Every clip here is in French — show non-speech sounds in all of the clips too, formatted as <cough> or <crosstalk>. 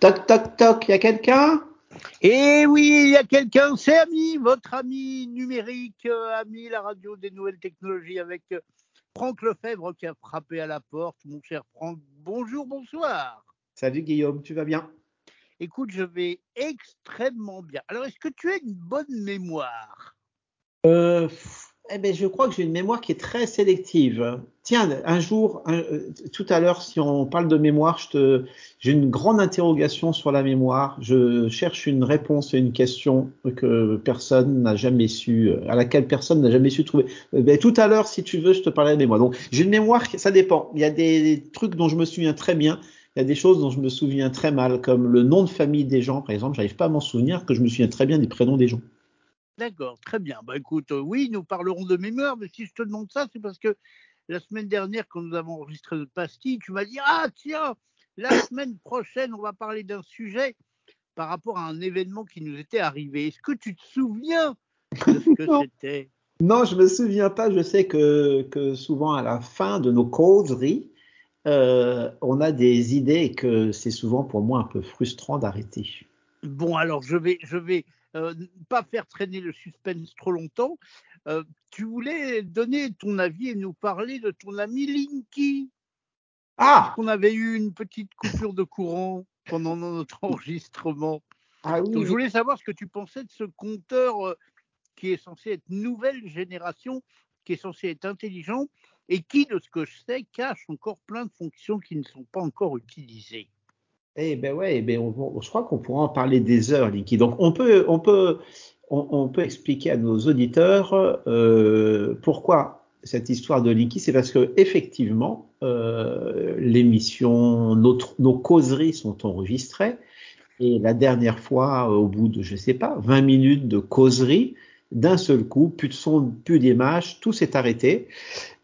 Toc, toc, toc, il y a quelqu'un? Eh oui, il y a quelqu'un, c'est Ami, votre ami numérique, euh, Ami, la radio des nouvelles technologies avec euh, Franck Lefebvre qui a frappé à la porte. Mon cher Franck, bonjour, bonsoir. Salut Guillaume, tu vas bien? Écoute, je vais extrêmement bien. Alors, est-ce que tu as une bonne mémoire? Euh, eh ben, je crois que j'ai une mémoire qui est très sélective. Tiens, un jour, euh, tout à l'heure, si on parle de mémoire, j'ai une grande interrogation sur la mémoire. Je cherche une réponse à une question que personne n'a jamais su, à laquelle personne n'a jamais su trouver. Eh ben, tout à l'heure, si tu veux, je te parlerai de mémoire. Donc, j'ai une mémoire, ça dépend. Il y a des trucs dont je me souviens très bien. Il y a des choses dont je me souviens très mal, comme le nom de famille des gens, par exemple. J'arrive pas à m'en souvenir, que je me souviens très bien des prénoms des gens. D'accord, très bien. Bah écoute, euh, oui, nous parlerons de mémoire, mais si je te demande ça, c'est parce que la semaine dernière, quand nous avons enregistré notre pastille, tu m'as dit Ah, tiens, la semaine prochaine, on va parler d'un sujet par rapport à un événement qui nous était arrivé. Est-ce que tu te souviens de ce que <laughs> c'était? Non, je ne me souviens pas. Je sais que, que, souvent, à la fin de nos causeries, euh, on a des idées et que c'est souvent pour moi un peu frustrant d'arrêter. Bon, alors je vais, je vais euh, pas faire traîner le suspense trop longtemps. Euh, tu voulais donner ton avis et nous parler de ton ami Linky. Ah On avait eu une petite coupure de courant pendant notre enregistrement. Ah oui. Donc, je voulais savoir ce que tu pensais de ce compteur euh, qui est censé être nouvelle génération, qui est censé être intelligent et qui, de ce que je sais, cache encore plein de fonctions qui ne sont pas encore utilisées. Eh ben ouais, eh ben je crois qu'on pourra en parler des heures, Linky. Donc on peut, on peut, on, peut expliquer à nos auditeurs euh, pourquoi cette histoire de Linky. C'est parce que effectivement, euh, l'émission, nos causeries sont enregistrées. Et la dernière fois, au bout de, je sais pas, 20 minutes de causerie, d'un seul coup, plus de son, plus d'image, tout s'est arrêté.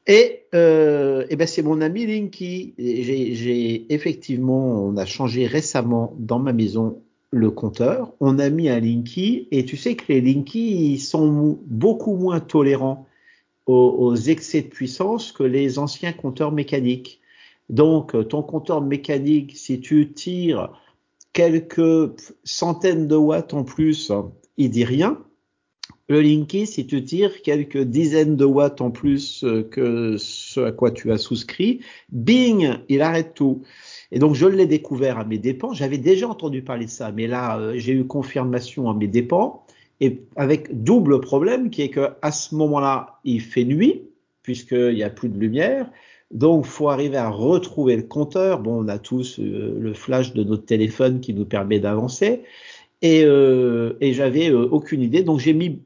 Et, euh, ben c'est mon ami Linky. J'ai effectivement, on a changé récemment dans ma maison le compteur. On a mis un Linky et tu sais que les Linky sont beaucoup moins tolérants aux, excès de puissance que les anciens compteurs mécaniques. Donc ton compteur mécanique, si tu tires quelques centaines de watts en plus, il dit rien. Le Linky, si tu tires quelques dizaines de watts en plus euh, que ce à quoi tu as souscrit, bing, il arrête tout. Et donc je l'ai découvert à mes dépens. J'avais déjà entendu parler de ça, mais là euh, j'ai eu confirmation à mes dépens. Et avec double problème qui est que à ce moment-là, il fait nuit puisqu'il n'y a plus de lumière. Donc, faut arriver à retrouver le compteur. Bon, on a tous euh, le flash de notre téléphone qui nous permet d'avancer. Et, et j'avais aucune idée. Donc, j'ai mis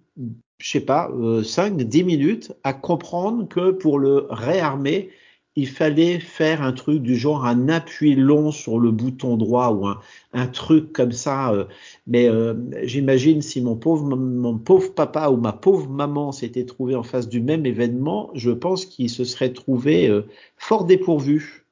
je sais pas, euh, 5, 10 minutes à comprendre que pour le réarmer, il fallait faire un truc du genre un appui long sur le bouton droit ou un, truc comme ça. Euh, mais euh, j'imagine si mon pauvre, mon pauvre papa ou ma pauvre maman s'était trouvé en face du même événement, je pense qu'il se serait trouvé euh, fort dépourvu.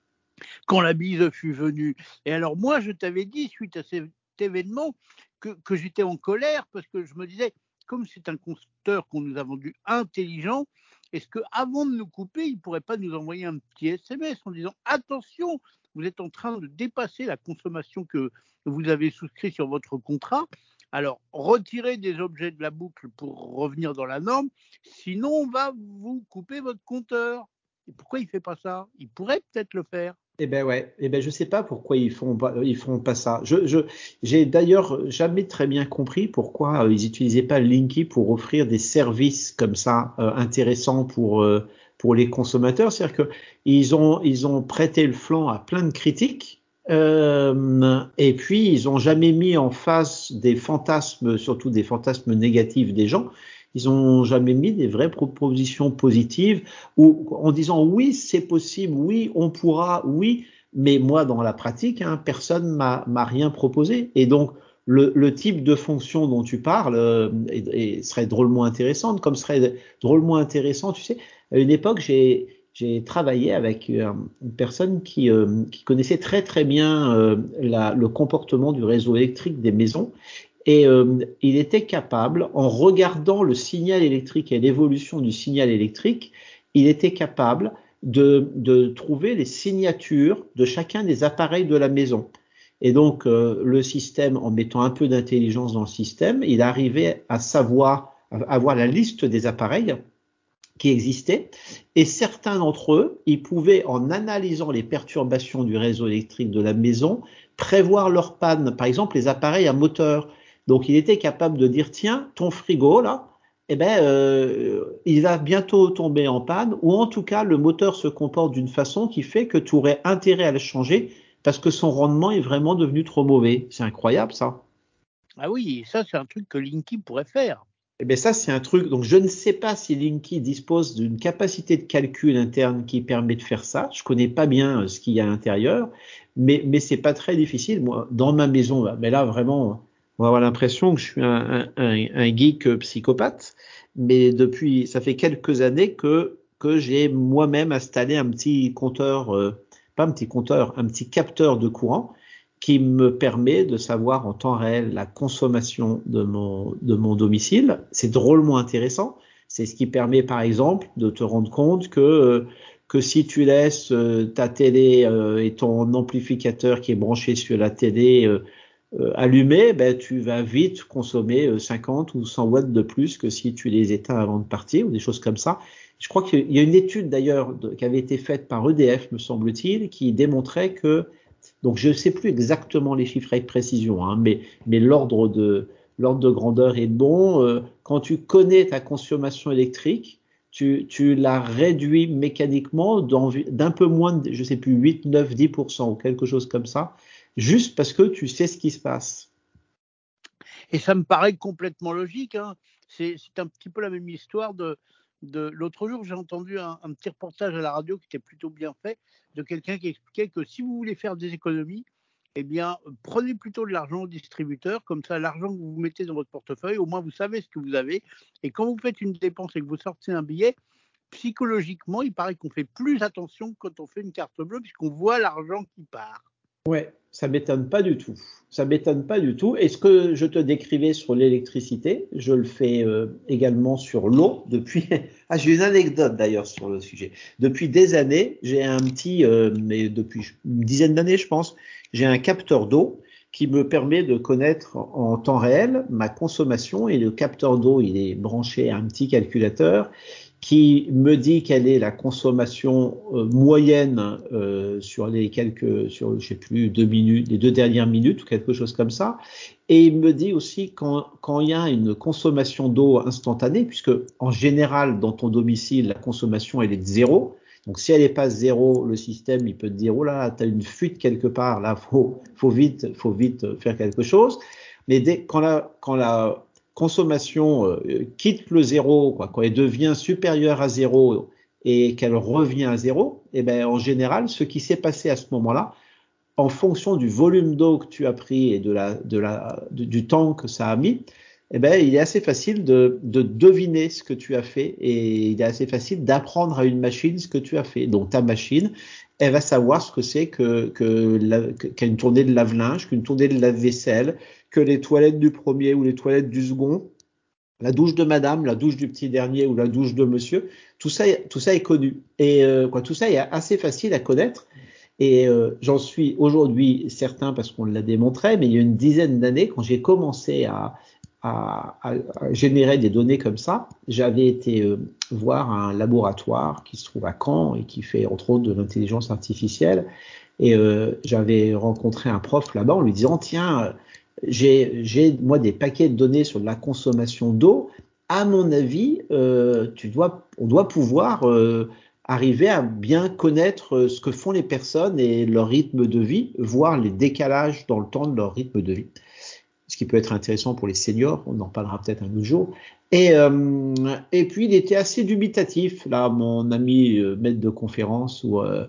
Quand la bise fut venue. Et alors moi, je t'avais dit, suite à cet événement, que, que j'étais en colère parce que je me disais, comme c'est un compteur qu'on nous a vendu intelligent, est-ce qu'avant de nous couper, il ne pourrait pas nous envoyer un petit SMS en disant attention, vous êtes en train de dépasser la consommation que vous avez souscrit sur votre contrat. Alors, retirez des objets de la boucle pour revenir dans la norme, sinon on va vous couper votre compteur. Pourquoi il ne fait pas ça? Il pourrait peut-être le faire. Eh ben ouais, eh ben je sais pas pourquoi ils font pas, ils font pas ça. Je, je, j'ai d'ailleurs jamais très bien compris pourquoi euh, ils utilisaient pas Linky pour offrir des services comme ça euh, intéressants pour euh, pour les consommateurs. C'est-à-dire que ils ont ils ont prêté le flanc à plein de critiques. et puis ils ont jamais mis en face des fantasmes, surtout des fantasmes négatifs des gens. Ils ont jamais mis des vraies propositions positives en disant oui, c'est possible, oui, on pourra, oui, mais moi dans la pratique, hein, personne m'a rien proposé. Et donc le, type de fonction dont tu parles euh, serait drôlement intéressante, comme serait drôlement intéressant, tu sais, à une époque j'ai travaillé avec euh, une personne qui, euh, qui connaissait très très bien le comportement du réseau électrique des maisons et euh, il était capable, en regardant le signal électrique et l'évolution du signal électrique, il était capable de, de, trouver les signatures de chacun des appareils de la maison. Et donc, le système, en mettant un peu d'intelligence dans le système, il arrivait à savoir, à avoir la liste des appareils qui existaient. Et certains d'entre eux, ils pouvaient, en analysant les perturbations du réseau électrique de la maison, prévoir leur panne. Par exemple, les appareils à moteur. Donc, il était capable de dire, tiens, ton frigo, là, eh ben, euh, il va bientôt tomber en panne, ou en tout cas, le moteur se comporte d'une façon qui fait que tu aurais intérêt à le changer parce que son rendement est vraiment devenu trop mauvais. C'est incroyable, ça. Ah oui, ça, c'est un truc que Linky pourrait faire. Eh bien ça, c'est un truc. Donc, je ne sais pas si Linky dispose d'une capacité de calcul interne qui permet de faire ça. Je connais pas bien euh, ce qu'il y a à l'intérieur, mais mais c'est pas très difficile. Moi, dans ma maison, bah, mais là vraiment, on va avoir l'impression que je suis un, un, un, geek euh, psychopathe. Mais depuis, ça fait quelques années que que j'ai moi-même installé un petit compteur, euh, pas un petit compteur, un petit capteur de courant qui me permet de savoir en temps réel la consommation de mon, de mon domicile. C'est drôlement intéressant. C'est ce qui permet, par exemple, de te rendre compte que, que si tu laisses euh, ta télé euh, et ton amplificateur qui est branché sur la télé euh, allumé, ben, tu vas vite consommer 50 ou 100 watts de plus que si tu les éteins avant de partir ou des choses comme ça. Je crois qu'il y a une étude d'ailleurs qui avait été faite par EDF, me semble-t-il, qui démontrait que donc je ne sais plus exactement les chiffres avec précision, hein, mais, mais l'ordre de l'ordre de grandeur est bon. Euh, quand tu connais ta consommation électrique, tu, tu la réduis mécaniquement d'un peu moins de, je sais plus, 8, 9, 10% ou quelque chose comme ça, juste parce que tu sais ce qui se passe. Et ça me paraît complètement logique. Hein. C'est un petit peu la même histoire de, l'autre jour, j'ai entendu un, petit reportage à la radio qui était plutôt bien fait de quelqu'un qui expliquait que si vous voulez faire des économies, eh bien, prenez plutôt de l'argent au distributeur, comme ça, l'argent que vous mettez dans votre portefeuille, au moins vous savez ce que vous avez. Et quand vous faites une dépense et que vous sortez un billet, psychologiquement, il paraît qu'on fait plus attention quand on fait une carte bleue, puisqu'on voit l'argent qui part. Ouais, ça m'étonne pas du tout. Ça m'étonne pas du tout. Et ce que je te décrivais sur l'électricité, je le fais euh, également sur l'eau depuis. <laughs> ah, j'ai une anecdote d'ailleurs sur le sujet. Depuis des années, j'ai un petit, euh, mais depuis une dizaine d'années, je pense, j'ai un capteur d'eau qui me permet de connaître en temps réel ma consommation et le capteur d'eau, il est branché à un petit calculateur qui me dit quelle est la consommation euh, moyenne euh, sur les quelques, sur je sais plus deux minutes, les deux dernières minutes ou quelque chose comme ça. Et il me dit aussi quand, il y a une consommation d'eau instantanée, puisque en général dans ton domicile la consommation elle est de zéro. Donc si elle n'est pas zéro, le système il peut te dire oh là, tu as une fuite quelque part, là faut faut vite faut vite faire quelque chose. Mais dès quand la quand la consommation euh, quitte le zéro, quoi, quand elle devient supérieure à zéro et qu'elle revient à zéro, eh ben en général, ce qui s'est passé à ce moment-là, en fonction du volume d'eau que tu as pris et de la, du temps que ça a mis, eh ben, il est assez facile de, de, deviner ce que tu as fait et il est assez facile d'apprendre à une machine ce que tu as fait. Donc ta machine, elle va savoir ce que c'est que, que, qu'une tournée de lave-linge, qu'une tournée de lave-vaisselle, que les toilettes du premier ou les toilettes du second, la douche de madame, la douche du petit dernier ou la douche de monsieur, tout ça, tout ça est connu. Et euh, quoi, tout ça est assez facile à connaître. Et euh, j'en suis aujourd'hui certain parce qu'on l'a démontré, mais il y a une dizaine d'années, quand j'ai commencé à, à, générer des données comme ça, j'avais été euh, voir un laboratoire qui se trouve à Caen et qui fait entre autres de l'intelligence artificielle. Et j'avais rencontré un prof là-bas en lui disant tiens, j'ai moi des paquets de données sur la consommation d'eau. À mon avis, euh, on doit pouvoir euh, arriver à bien connaître ce que font les personnes et leur rythme de vie, voir les décalages dans le temps de leur rythme de vie ce qui peut être intéressant pour les seniors, on en parlera peut-être un autre jour. Et, euh, et puis il était assez dubitatif, là, mon ami euh, maître de conférence, ou, euh,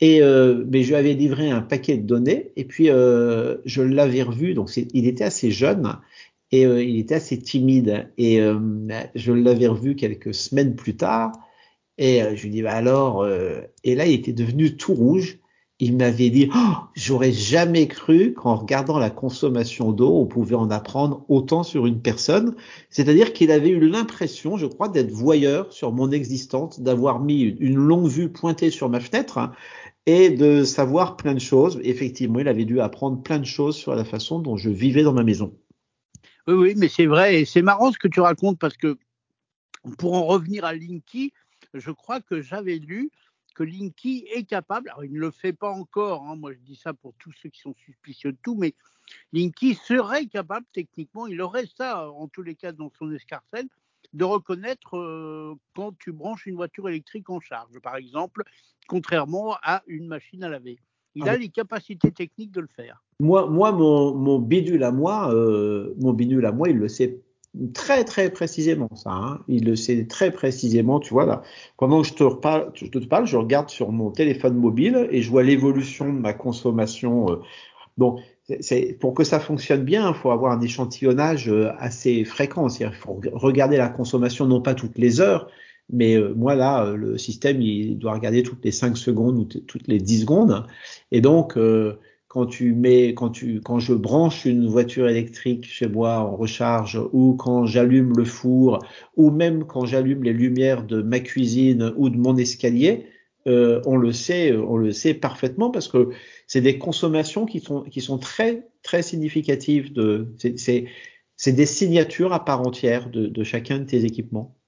et euh, mais je lui avais livré un paquet de données, et puis euh, je l'avais revu, donc il était assez jeune et il était assez timide, et je l'avais revu quelques semaines plus tard, et je lui dis bah alors, et là il était devenu tout rouge il m'avait dit oh, j'aurais jamais cru qu'en regardant la consommation d'eau, on pouvait en apprendre autant sur une personne. C'est-à-dire qu'il avait eu l'impression, je crois, d'être voyeur sur mon existence, d'avoir mis une longue vue pointée sur ma fenêtre et de savoir plein de choses. Effectivement, il avait dû apprendre plein de choses sur la façon dont je vivais dans ma maison. Oui, oui, mais c'est vrai, et c'est marrant ce que tu racontes parce que pour en revenir à Linky, je crois que j'avais lu que Linky est capable, alors il ne le fait pas encore, hein, moi je dis ça pour tous ceux qui sont suspicieux de tout, mais Linky serait capable techniquement, il aurait ça en tous les cas dans son escarcelle, de reconnaître euh, quand tu branches une voiture électrique en charge, par exemple, contrairement à une machine à laver. Il ah a les capacités techniques de le faire. Moi, moi mon, mon bidule à moi, euh, mon bidule à moi, il le sait très très précisément ça. Hein. Il le sait très précisément. Tu vois là, pendant que je te, reparle, je te parle, je regarde sur mon téléphone mobile et je vois l'évolution de ma consommation. Euh. Donc, c'est pour que ça fonctionne bien, il faut avoir un échantillonnage euh, assez fréquent. Il faut regarder la consommation non pas toutes les heures, mais euh, moi là, le système il doit regarder toutes les 5 secondes ou toutes les 10 secondes. Et donc quand tu mets, quand tu, quand je branche une voiture électrique chez moi en recharge, ou quand j'allume le four, ou même quand j'allume les lumières de ma cuisine ou de mon escalier, euh, on le sait, on le sait parfaitement parce que c'est des consommations qui sont, qui sont très, très significatives. De, c'est, des signatures à part entière de chacun de tes équipements.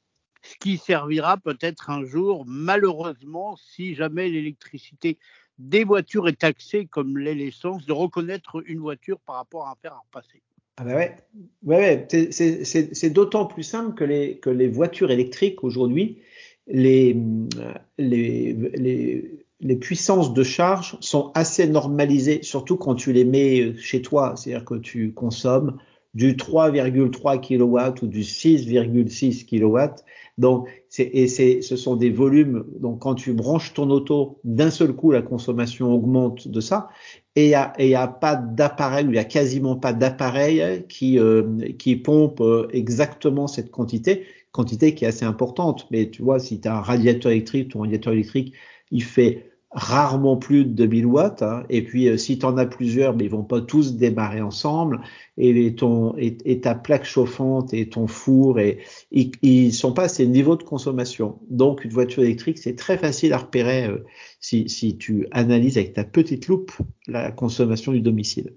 Ce qui servira peut-être un jour, malheureusement, si jamais l'électricité des voitures est taxée comme l'essence, de reconnaître une voiture par rapport à un fer à. Ah bah ouais, ouais, ouais. c'est d'autant plus simple que les, que les voitures électriques aujourd'hui, les, les, les, les, puissances de charge sont assez normalisées, surtout quand tu les mets chez toi, c'est-à-dire que tu consommes du 3,3 kW ou du 6,6 kW. Donc, et ce sont des volumes. Donc, quand tu branches ton auto, d'un seul coup, la consommation augmente de ça. Et il n'y a, a, pas d'appareil, il n'y a quasiment pas d'appareil qui, euh, qui pompe euh, exactement cette quantité, quantité qui est assez importante. Mais tu vois, si tu as un radiateur électrique, ton radiateur électrique, il fait rarement plus de 2000 watts. Hein. Et puis, euh, si tu en as plusieurs, mais ils vont pas tous démarrer ensemble. Et, et, ta plaque chauffante et ton four, et, ils, ils sont pas à ces niveaux de consommation. Donc, une voiture électrique, c'est très facile à repérer euh, si, tu analyses avec ta petite loupe la consommation du domicile.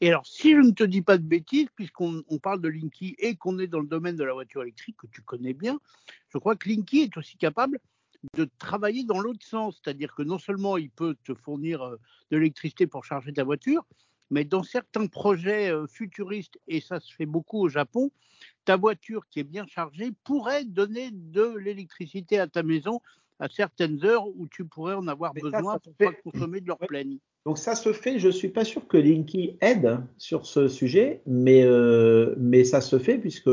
Et alors, si je ne te dis pas de bêtises, puisqu'on on parle de Linky et qu'on est dans le domaine de la voiture électrique que tu connais bien, je crois que Linky est aussi capable de travailler dans l'autre sens, c'est-à-dire que non seulement il peut te fournir euh, de l'électricité pour charger ta voiture, mais dans certains projets euh, futuristes, et ça se fait beaucoup au Japon, ta voiture qui est bien chargée pourrait donner de l'électricité à ta maison à certaines heures où tu pourrais en avoir besoin pour pas consommer de leur pleine. Donc ça se fait, je suis pas sûr que Linky aide sur ce sujet, mais, euh, mais ça se fait puisque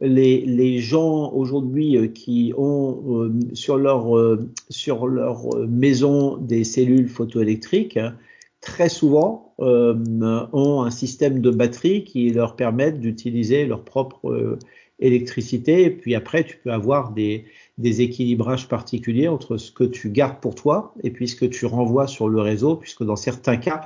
les, gens aujourd'hui euh, qui ont euh, sur leur, euh, maison des cellules photoélectriques, très souvent ont un système de batterie qui leur permettent d'utiliser leur propre électricité. Et puis après, tu peux avoir des, des équilibrages particuliers entre ce que tu gardes pour toi et puis ce que tu renvoies sur le réseau, puisque dans certains cas,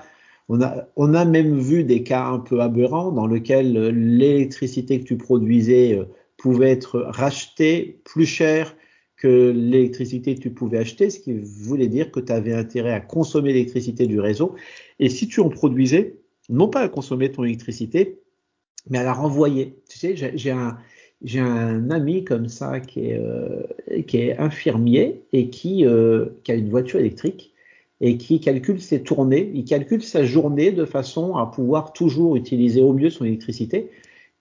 on a, même vu des cas un peu aberrants dans lesquels l'électricité que tu produisais euh, pouvait être rachetée plus cher que l'électricité que tu pouvais acheter, ce qui voulait dire que tu avais intérêt à consommer l'électricité du réseau. Et si tu en produisais, non pas à consommer ton électricité, mais à la renvoyer. Tu sais, j'ai un, ami comme ça qui est, euh, infirmier et euh, qui a une voiture électrique et qui calcule ses tournées, il calcule sa journée de façon à pouvoir toujours utiliser au mieux son électricité.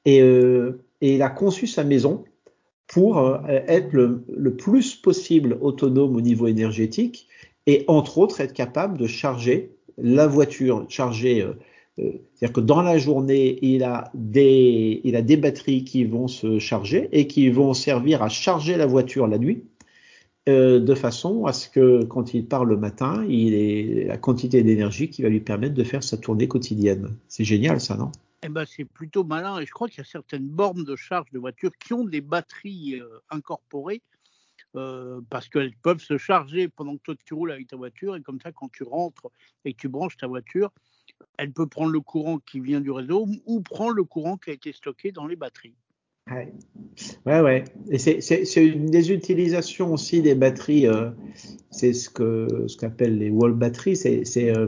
Et, euh, il a conçu sa maison pour euh, être le, plus possible autonome au niveau énergétique et entre autres être capable de charger la voiture, charger euh, c'est-à-dire que dans la journée, il a, des, il a des batteries qui vont se charger et qui vont servir à charger la voiture la nuit. Euh, de façon à ce que quand il part le matin, il ait la quantité d'énergie qui va lui permettre de faire sa tournée quotidienne. C'est génial ça, non? Eh ben, c'est plutôt malin et je crois qu'il y a certaines bornes de charge de voitures qui ont des batteries euh, incorporées euh, parce qu'elles peuvent se charger pendant que toi tu roules avec ta voiture et comme ça quand tu rentres et que tu branches ta voiture, elle peut prendre le courant qui vient du réseau ou prendre le courant qui a été stocké dans les batteries. Ouais, ouais. Et c'est une des utilisations aussi des batteries. Euh, c'est ce que ce qu'appellent les wall batteries. C'est, euh,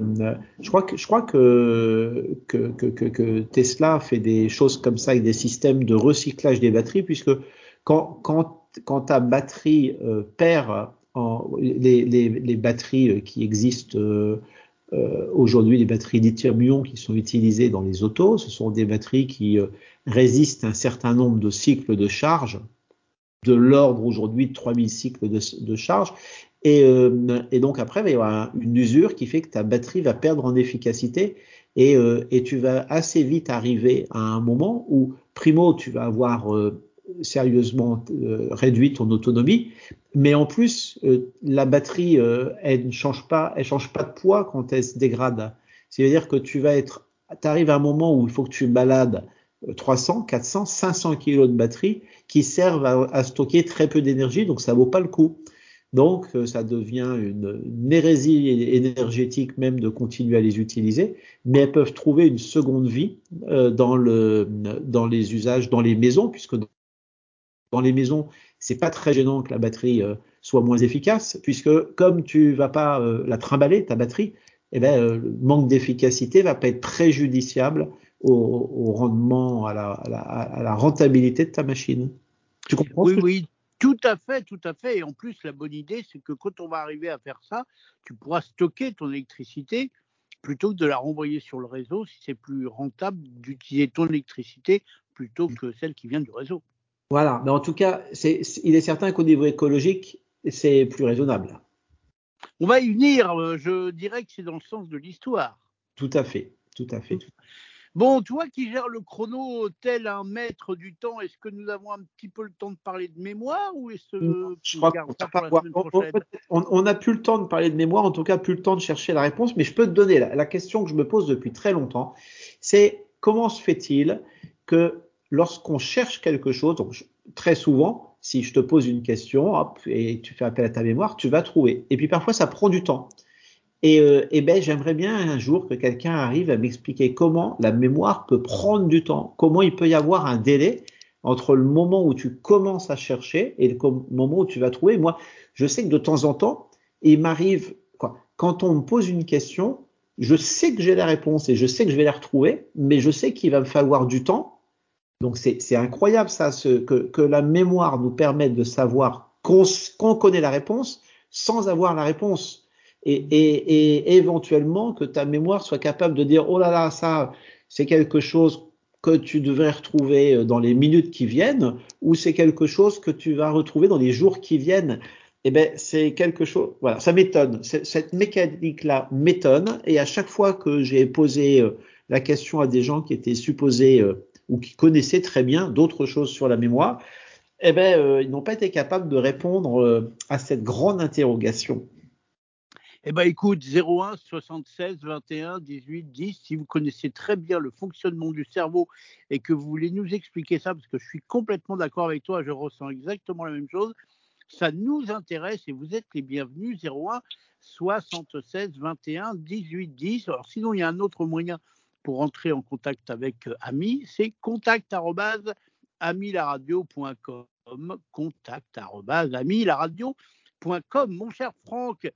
je crois que je crois que que, que Tesla fait des choses comme ça avec des systèmes de recyclage des batteries, puisque quand quand quand ta batterie euh, perd les, les, les, batteries euh, qui existent aujourd'hui, les batteries lithium-ion qui sont utilisées dans les autos, ce sont des batteries qui euh, résistent un certain nombre de cycles de charge, de l'ordre aujourd'hui de 3000 cycles de, charge. Et, euh, et, donc après, il va y avoir une usure qui fait que ta batterie va perdre en efficacité et, et tu vas assez vite arriver à un moment où, primo, tu vas avoir sérieusement euh, réduit ton autonomie, mais en plus euh, la batterie euh, elle ne change pas, elle change pas de poids quand elle se dégrade. C'est-à-dire que tu vas être, tu arrives à un moment où il faut que tu balades 300, 400, 500 kilos de batterie qui servent à, stocker très peu d'énergie, donc ça vaut pas le coup. Donc, ça devient une, une, hérésie énergétique même de continuer à les utiliser, mais elles peuvent trouver une seconde vie euh, dans, le, dans les usages, dans les maisons, puisque dans les maisons, c'est pas très gênant que la batterie euh, soit moins efficace, puisque comme tu vas pas euh, la trimballer, ta batterie, eh ben, euh, le manque d'efficacité va pas être préjudiciable au, au rendement, à la, à, la, à la, rentabilité de ta machine. Tu comprends Oui, oui. Tout à fait, tout à fait. Et en plus, la bonne idée, c'est que quand on va arriver à faire ça, tu pourras stocker ton électricité plutôt que de la renvoyer sur le réseau si c'est plus rentable d'utiliser ton électricité plutôt que celle qui vient du réseau. Voilà, mais en tout cas, c'est, il est certain qu'au niveau écologique, c'est plus raisonnable. On va y venir, euh, je dirais que c'est dans le sens de l'histoire. Tout à fait, tout à fait. Bon, toi qui gères le chrono tel un maître du temps, est-ce que nous avons un petit peu le temps de parler de mémoire ou est-ce que je crois on n'a plus le temps de parler de mémoire, en tout cas plus le temps de chercher la réponse, mais je peux te donner la, la question que je me pose depuis très longtemps, c'est comment se fait-il que lorsqu'on cherche quelque chose, donc très souvent, si je te pose une question hop, et tu fais appel à ta mémoire, tu vas trouver. Et puis parfois, ça prend du temps. Et, euh, et ben, j'aimerais bien un jour que quelqu'un arrive à m'expliquer comment la mémoire peut prendre du temps, comment il peut y avoir un délai entre le moment où tu commences à chercher et le moment où tu vas trouver. Moi, je sais que de temps en temps, il m'arrive, quand on me pose une question, je sais que j'ai la réponse et je sais que je vais la retrouver, mais je sais qu'il va me falloir du temps donc c'est incroyable ça, que, que, la mémoire nous permette de savoir qu'on qu connaît la réponse sans avoir la réponse. Et, éventuellement que ta mémoire soit capable de dire oh là là ça c'est quelque chose que tu devrais retrouver euh, dans les minutes qui viennent ou c'est quelque chose que tu vas retrouver dans les jours qui viennent. Eh ben c'est quelque chose. Voilà, ça m'étonne. Cette mécanique là m'étonne et à chaque fois que j'ai posé euh, la question à des gens qui étaient supposés euh, ou qui connaissaient très bien d'autres choses sur la mémoire, eh ben, ils n'ont pas été capables de répondre à cette grande interrogation. Eh ben, écoute, 01 76 21 18 10, si vous connaissez très bien le fonctionnement du cerveau et que vous voulez nous expliquer ça, parce que je suis complètement d'accord avec toi, je ressens exactement la même chose, ça nous intéresse et vous êtes les bienvenus. 01 76 21 18 10. Alors, sinon, il y a un autre moyen pour entrer en contact avec euh, Ami, c'est contact@amilaradio.com. Contact@amilaradio.com. Mon cher Franck,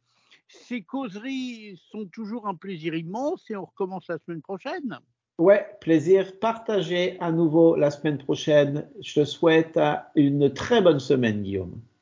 ces causeries sont toujours un plaisir immense et on recommence la semaine prochaine. Ouais, plaisir partagé à nouveau la semaine prochaine. Je te souhaite une très bonne semaine, Guillaume.